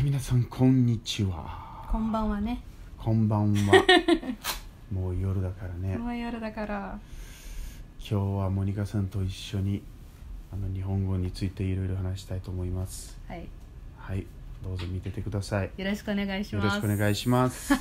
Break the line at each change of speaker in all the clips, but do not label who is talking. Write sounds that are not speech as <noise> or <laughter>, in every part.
はい、皆さん、こんにちは。
こんばんはね。
こんばんは。<laughs> もう夜だからね。
もう夜だから。
今日はモニカさんと一緒にあの日本語についていろいろ話したいと思います。
はい。
はい、どうぞ見ててください。
よろしくお願いし
よ
ます。
ろしくお願いします。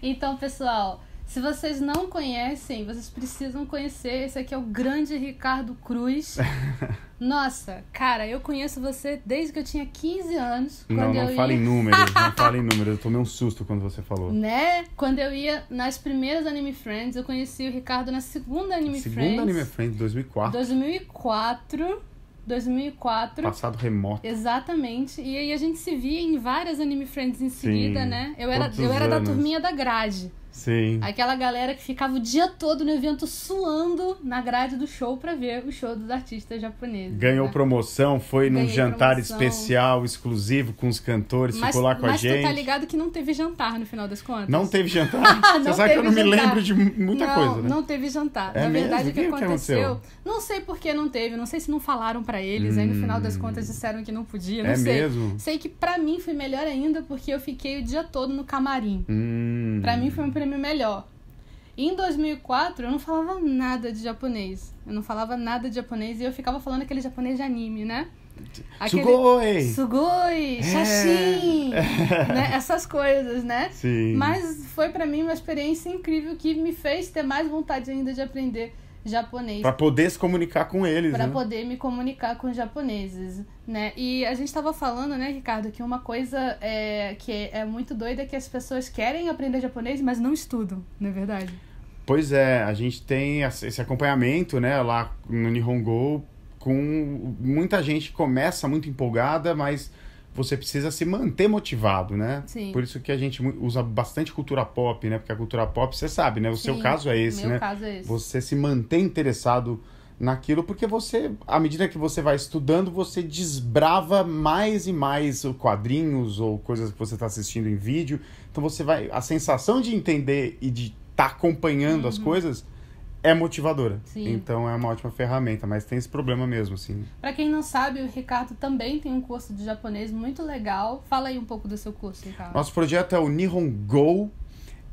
Então, <laughs> pessoal, se vocês não conhecem, vocês precisam conhecer. Esse aqui é o grande Ricardo Cruz. <laughs> Nossa, cara, eu conheço você desde que eu tinha 15 anos.
Não, não fala
ia...
em números, não <laughs> fala em números. Eu tomei um susto quando você falou.
Né? Quando eu ia nas primeiras Anime Friends, eu conheci o Ricardo na segunda Anime
Segundo
Friends.
Anime Friends 2004,
2004. 2004.
passado remoto.
Exatamente. E aí a gente se via em várias Anime Friends em seguida,
Sim,
né? Eu era, eu era da turminha da grade.
Sim.
Aquela galera que ficava o dia todo no evento suando na grade do show pra ver o show dos artistas japoneses.
Ganhou
né?
promoção, foi num
Ganhei
jantar
promoção.
especial, exclusivo com os cantores,
Mas,
ficou lá com a
mas
gente.
tu tá ligado que não teve jantar no final das contas?
Não teve jantar? <laughs>
Não
Você sabe que eu não
teve
me
jantar.
lembro de muita
não,
coisa, né?
Não teve jantar.
É
Na verdade,
O que
que
que
aconteceu?
aconteceu?
Não sei por que não teve. Não sei se não falaram pra eles. Aí no final das
Hum.
contas disseram que não podia. Não
É
sei.
mesmo?
Sei que pra mim foi melhor ainda porque eu fiquei o dia todo no camarim.
Hum.
Pra mim foi um prêmio melhor. Em 2004 eu não falava nada de japonês. Eu não falava nada de japonês e eu ficava falando aquele japonês de anime, né?
Sugoi!
Sugoi, Shashin, <laughs> né? Essas coisas, né?
Sim.
Mas foi pra mim uma experiência incrível que me fez ter mais vontade ainda de aprender japonês
Pra poder se comunicar com eles,
para
né?
poder me comunicar com os japoneses, né? E a gente tava falando, né, Ricardo, que uma coisa é, que é muito doida é que as pessoas querem aprender japonês, mas não estudam, não é verdade?
Pois é, a gente tem esse esse acompanhamento, né, lá no Nihongo, com muita gente que começa muito empolgada, mas você precisa se manter motivado, né?
Sim.
Por isso que a gente usa bastante cultura pop, né? Porque a cultura pop, você sabe, né? O seu
Sim,
caso é esse,
Meu
né?
caso é esse.
Você se mantém interessado naquilo, porque você, à medida que você vai estudando, você desbrava mais e mais quadrinhos ou coisas que você está assistindo em vídeo. Então você vai. A sensação de entender e de estar acompanhando as coisas é motivadora.
Sim.
Então é uma ótima ferramenta, mas tem esse problema mesmo, assim.
Pra quem não sabe, o Ricardo também tem um curso de japonês muito legal. Fala aí um pouco do seu curso, Ricardo.
Nosso projeto é o Nihon Go.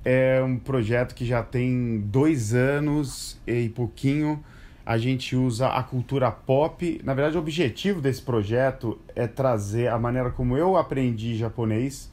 É um projeto que já tem dois anos e pouquinho. A gente usa a cultura pop. Na verdade, o objetivo desse projeto é trazer a maneira como eu aprendi japonês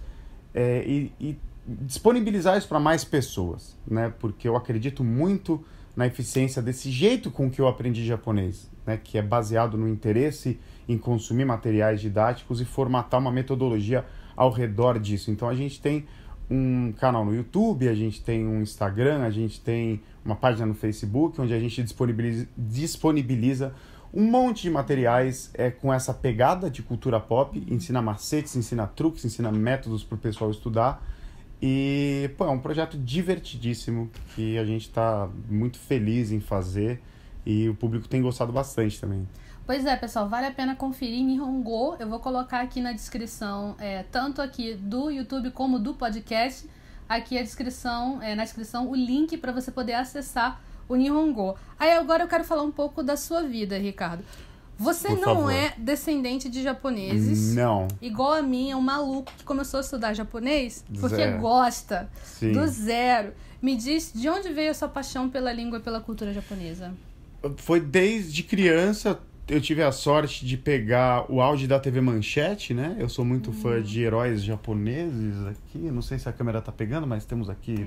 é, e, e disponibilizar isso para mais pessoas, né? Porque eu acredito muito na eficiência desse jeito com que eu aprendi japonês, né? Que é baseado no interesse em consumir materiais didáticos e formatar uma metodologia ao redor disso. Então a gente tem um canal no YouTube, a gente tem um Instagram, a gente tem uma página no Facebook onde a gente disponibiliza, disponibiliza um monte de materiais é, com essa pegada de cultura pop, ensina macetes, ensina truques, ensina métodos para o pessoal estudar. E pô, é um projeto divertidíssimo que a gente está muito feliz em fazer e o público tem gostado bastante também.
Pois é, pessoal, vale a pena conferir Nihongo. Eu vou colocar aqui na descrição, é, tanto aqui do YouTube como do podcast, aqui a descrição, é, na descrição, o link para você poder acessar o Nihongo. Aí agora eu quero falar um pouco da sua vida, Ricardo. Você
Por
não
favor.
é descendente de japoneses.
Não,
Igual a mim, é um maluco que começou a estudar japonês porque
Zero.
gosta
sim.
do zero. Me diz de onde veio a sua paixão pela língua e pela cultura japonesa?
Foi desde criança. Eu tive a sorte de pegar o auge da TV Manchete, né? Eu sou muito fã de heróis japoneses aqui. Não sei se a câmera tá pegando, mas temos aqui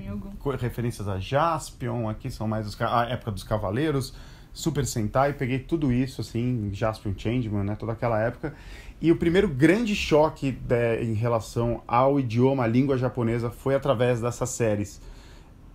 referências a Jaspion. Aqui são mais os, a época dos Cavaleiros, Super Sentai. Peguei tudo isso, assim, Jaspion Changeman, né? Toda aquela época. E o primeiro grande choque né, em relação ao idioma, à língua japonesa, foi através dessas séries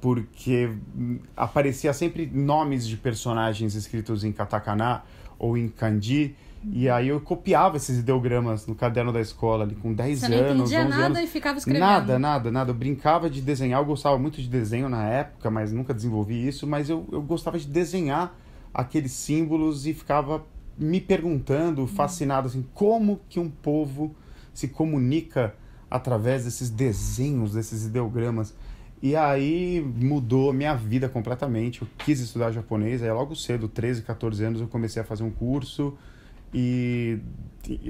porque hum, aparecia sempre nomes de personagens escritos em katakana ou em kanji, e aí eu copiava esses ideogramas no caderno da escola ali com 10
Você não
anos,
entendia
11
nada
anos.
e ficava escrevendo.
Nada, nada, nada. Eu brincava de desenhar, eu gostava muito de desenho na época, mas nunca desenvolvi isso, mas eu, eu gostava de desenhar aqueles símbolos e ficava me perguntando, fascinado, assim, como que um povo se comunica através desses desenhos, desses ideogramas. E aí mudou minha vida completamente. Eu quis estudar japonês, aí logo cedo, 13, 14 anos, eu comecei a fazer um curso e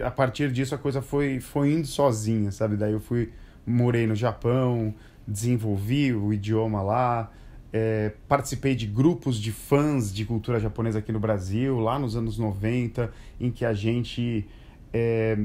a partir disso a coisa foi, foi indo sozinha, sabe? Daí eu fui, morei no Japão, desenvolvi o idioma lá, é, participei de grupos de fãs de cultura japonesa aqui no Brasil, lá nos anos 90, em que a gente. É,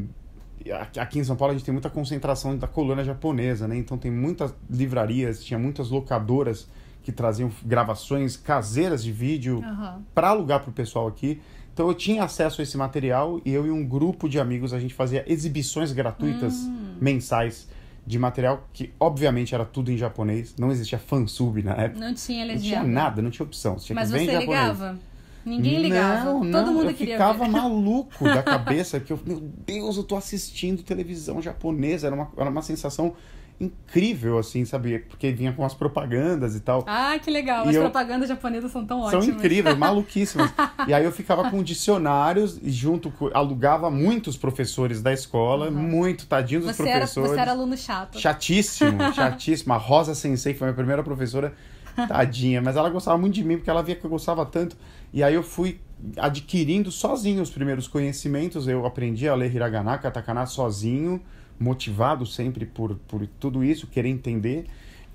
aqui em São Paulo a gente tem muita concentração da colônia japonesa, né? Então tem muitas livrarias, tinha muitas locadoras que traziam gravações caseiras de vídeo
Aham.
para alugar para o pessoal aqui. Então eu tinha acesso a esse material e eu e um grupo de amigos a gente fazia exibições gratuitas
Hum.
mensais de material que obviamente era tudo em japonês, não existia fansub na época.
Não tinha
Não tinha
legenda.
nada, não tinha opção. Você tinha
Mas você
japonês.
ligava? Ninguém ligava.
Não,
Todo
não,
mundo
eu
queria
ficava
ver. <laughs>
maluco da cabeça que eu, meu Deus, eu tô assistindo televisão japonesa, era uma, era uma sensação incrível assim, sabe? Porque vinha com as propagandas e tal.
Ah, que legal.
E
As
eu-
propagandas japonesas são tão
São
ótimas.
incríveis, <laughs> maluquíssimas. E aí eu ficava com dicionários e junto com, alugava muitos professores da escola, muito tadinhos dos
Você era,
professores.
você era aluno chato.
Chatíssimo, <laughs> chatíssimo. A Rosa Sensei que foi a minha primeira professora, tadinha, mas ela gostava muito de mim porque ela via que eu gostava tanto. E aí eu fui adquirindo sozinho os primeiros conhecimentos. Eu aprendi a ler hiragana, katakana sozinho, motivado sempre por, por tudo isso, querer entender.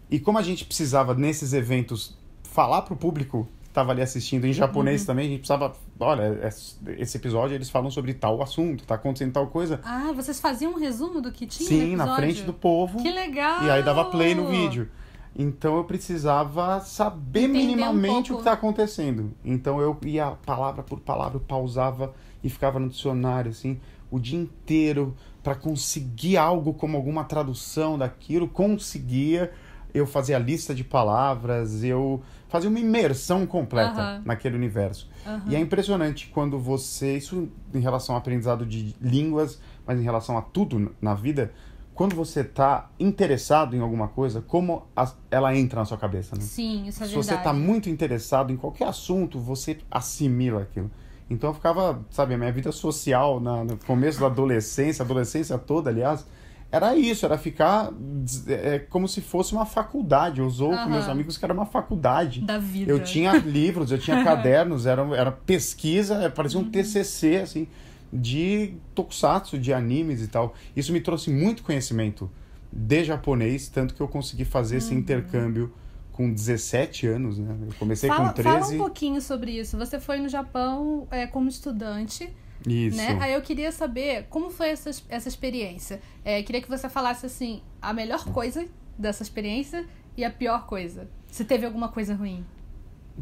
E como a gente precisava nesses eventos falar pro público que estava ali assistindo em japonês
Uhum.
também, a gente precisava, olha, es- esse episódio eles falam sobre tal assunto, tá acontecendo tal coisa.
Ah, vocês faziam um resumo do que tinha
Sim, na frente do povo.
Que legal!
E aí dava play no vídeo. Então eu precisava saber
Entender um
minimamente
pouco.
o que está acontecendo. Então eu ia palavra por palavra, pausava e ficava no dicionário, assim, o dia inteiro para conseguir algo como alguma tradução daquilo. Conseguia. Eu fazia lista de palavras, eu fazia uma imersão completa naquele universo. E é impressionante quando você, isso em relação ao aprendizado de línguas, mas em relação a tudo na vida, quando você está interessado em alguma coisa, como as- ela entra na sua cabeça, né?
Sim, isso é
Se
verdade.
você está muito interessado em qualquer assunto, você assimila aquilo. Então eu ficava, sabe, a minha vida social na- no começo da adolescência, adolescência toda, aliás, era isso, era ficar des- é, como se fosse uma faculdade. Eu usou com
Aham.
meus amigos que era uma faculdade.
Da vida.
Eu tinha livros, eu tinha <laughs> cadernos, era, era pesquisa, é, parecia
Uhum.
um TCC, assim, de tokusatsu, de animes e tal. Isso me trouxe muito conhecimento de japonês, tanto que eu consegui fazer esse intercâmbio com 17 anos, né? Eu comecei
Uhum. Fala,
com
fala
13.
um pouquinho sobre isso. Você foi no Japão é, como estudante,
Isso.
né? Aí eu queria saber como foi essa, essa experiência. É, queria que você falasse, assim, a melhor coisa dessa experiência e a pior coisa. Se teve alguma coisa ruim.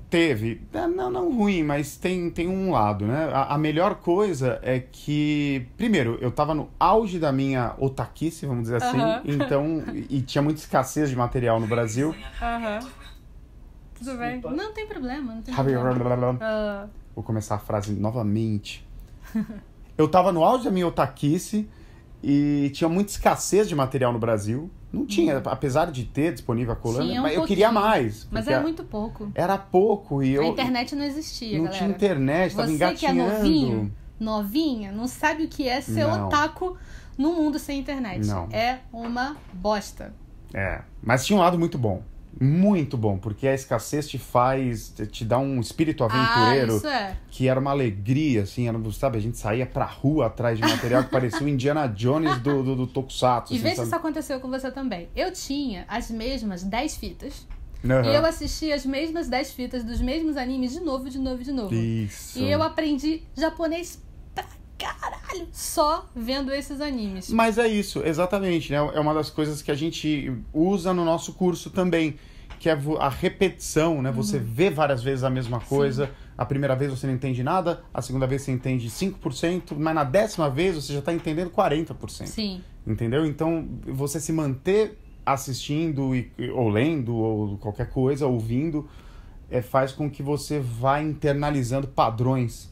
Teve. É, Não, não ruim, mas tem, tem um lado, né? A, a melhor coisa é que, primeiro, eu tava no auge da minha otaquice, vamos dizer assim,
Aham.
então, e, tinha muita escassez de material no Brasil.
Aham. Tudo bem? Não tem problema, não tem problema. <laughs>
Vou começar a frase novamente. <laughs> Eu tava no auge da minha otaquice e tinha muita escassez de material no Brasil. Não tinha, apesar de ter disponível a coluna,
um
mas eu queria mais.
mas era muito pouco.
Era pouco e eu
A internet não existia,
não
galera.
tinha internet, tava
Você que é
engatinhando.
novinho, novinha, não sabe o que é ser
Não.
otaku no mundo sem internet.
Não.
É uma bosta.
É, mas tinha um lado muito bom. Muito bom, porque a escassez te faz, te dá um espírito aventureiro
Ah, isso é.
que era uma alegria, assim, era, sabe, a gente saía pra rua atrás de material que parecia o Indiana Jones do, do, do Tokusatsu.
E
assim,
vê se
sabe?
isso aconteceu com você também. Eu tinha as mesmas 10 fitas.
Aham.
E eu assisti as mesmas 10 fitas dos mesmos animes de novo, de novo, de novo.
Isso.
E eu aprendi japonês pra caralho só vendo esses animes.
Mas é isso, exatamente, né? É uma das coisas que a gente usa no nosso curso também, que é a repetição, né? Você vê várias vezes a mesma coisa. A primeira vez você não entende nada, a segunda vez você entende 5%, mas na décima vez você já está entendendo 40%.
Sim.
Entendeu? Então, você se manter assistindo e, ou lendo ou qualquer coisa, ouvindo, é, faz com que você vá internalizando padrões,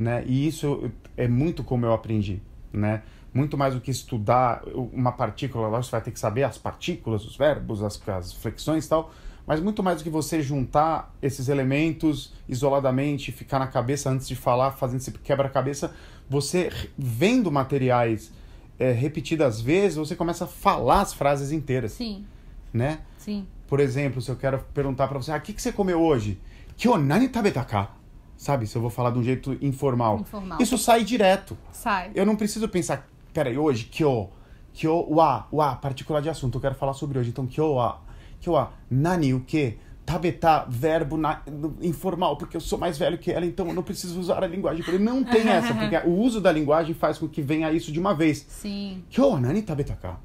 né? E isso é muito como eu aprendi, né? Muito mais do que estudar uma partícula, lá você vai ter que saber as partículas, os verbos, as, as flexões e tal, mas muito mais do que você juntar esses elementos isoladamente, ficar na cabeça antes de falar, fazendo esse quebra-cabeça, você vendo materiais é, repetidas vezes, você começa a falar as frases inteiras,
Sim.
né?
Sim.
Por exemplo, se eu quero perguntar pra você, ah, o que, que você comeu hoje? Kyo nani tabeta ka? Sabe? Se eu vou falar de um jeito informal.
Informal.
Isso sai direto.
Sai.
Eu não preciso pensar, peraí, hoje, kyo, kyo wa, wa, particular de assunto, eu quero falar sobre hoje. Então, kyo wa, kyo wa, nani, o que? Tabeta, verbo na, informal, porque eu sou mais velho que ela, então eu não preciso usar a linguagem. Ele não tem <laughs> essa, porque o uso da linguagem faz com que venha isso de uma vez.
Sim.
Kyo wa nani ka?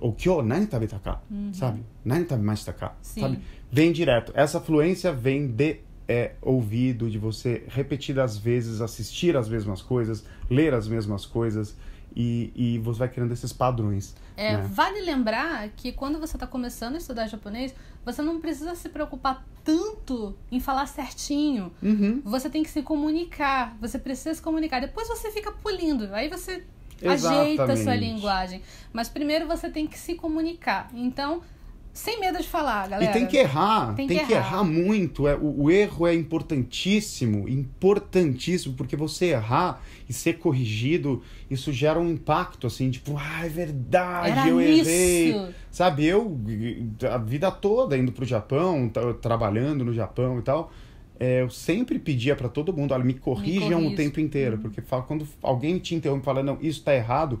Ou kyo nani tabeta ka? Sabe? Nani tabemashita ka?
Sim.
Sabe? Vem direto. Essa fluência vem de é, ouvido, de você repetidas vezes assistir as mesmas coisas, ler as mesmas coisas e, e você vai criando esses padrões.
É,
né?
Vale lembrar que quando você está começando a estudar japonês, você não precisa se preocupar tanto em falar certinho.
Uhum.
Você tem que se comunicar. Você precisa se comunicar. Depois você fica polindo. Aí você ajeita a sua
Exatamente.
linguagem. Mas primeiro você tem que se comunicar. Então, sem medo de falar, galera.
E tem que errar,
Tem
tem,
que
que,
errar.
errar. muito. É, o, o erro é importantíssimo, importantíssimo, porque você errar e ser corrigido, isso gera um impacto, assim, tipo, ah, é verdade,
Era
eu
isso.
errei. Sabe, eu, a vida toda indo pro Japão, tra- trabalhando no Japão e tal, é, eu sempre pedia pra todo mundo, olha, me corrijam
corrija.
o tempo inteiro, porque fala- quando alguém te interrompe e fala, não, isso tá errado,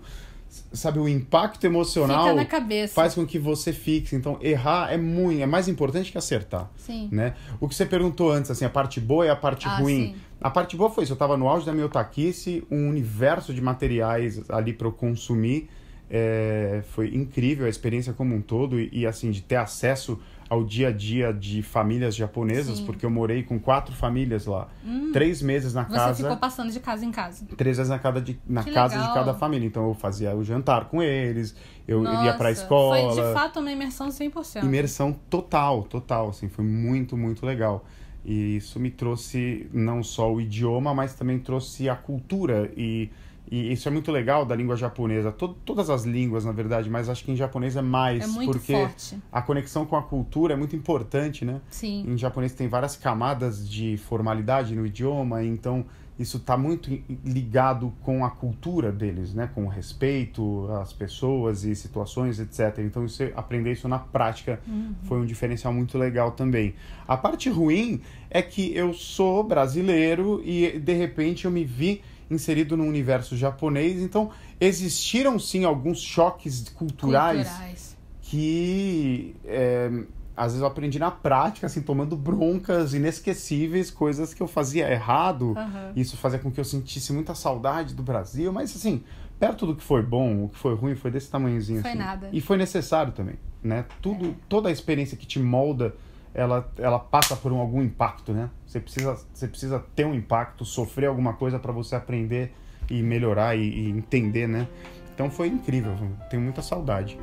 sabe, o impacto emocional
Fica na cabeça.
faz com que você fixe. Então, errar é muito, é mais importante que acertar,
Sim.
né? O que você perguntou antes, assim, a parte boa e a parte
Ah,
ruim.
sim.
A parte boa foi isso, eu tava no auge da minha otaquice, um universo de materiais ali para eu consumir. É, foi incrível a experiência como um todo e, e, assim, de ter acesso ao dia a dia de famílias japonesas,
Sim.
porque eu morei com quatro famílias lá. Três meses na
Você
casa
ficou passando de casa em casa.
três vezes na, cada de, na
Que
casa
legal.
de cada família. Então eu fazia o jantar com eles, eu
Nossa,
ia pra escola.
Foi de fato uma imersão 100%.
Imersão total, total, assim, foi muito, muito legal. E isso me trouxe não só o idioma, mas também trouxe a cultura e, e isso é muito legal da língua japonesa. To- todas as línguas, na verdade, mas acho que em japonês é mais,
É muito
porque
forte.
a conexão com a cultura é muito importante, né?
Sim.
Em japonês tem várias camadas de formalidade no idioma, então isso está muito ligado com a cultura deles, né? Com o respeito às pessoas e situações, etc. Então isso, aprender isso na prática foi um diferencial muito legal também. A parte ruim é que eu sou brasileiro e de repente eu me vi inserido no universo japonês, então existiram sim alguns choques culturais
Culturais.
que é, às vezes eu aprendi na prática, assim, tomando broncas inesquecíveis, coisas que eu fazia errado.
Aham.
Isso fazia com que eu sentisse muita saudade do Brasil, mas assim, perto do que foi bom, o que foi ruim, foi desse tamanhozinho.
Foi
assim.
nada.
E foi necessário também, né? Tudo, toda a experiência que te molda, ela, ela passa por um, algum impacto, né? Você precisa, você precisa ter um impacto, sofrer alguma coisa para você aprender e melhorar e, e entender, né? Então foi incrível, tenho muita saudade.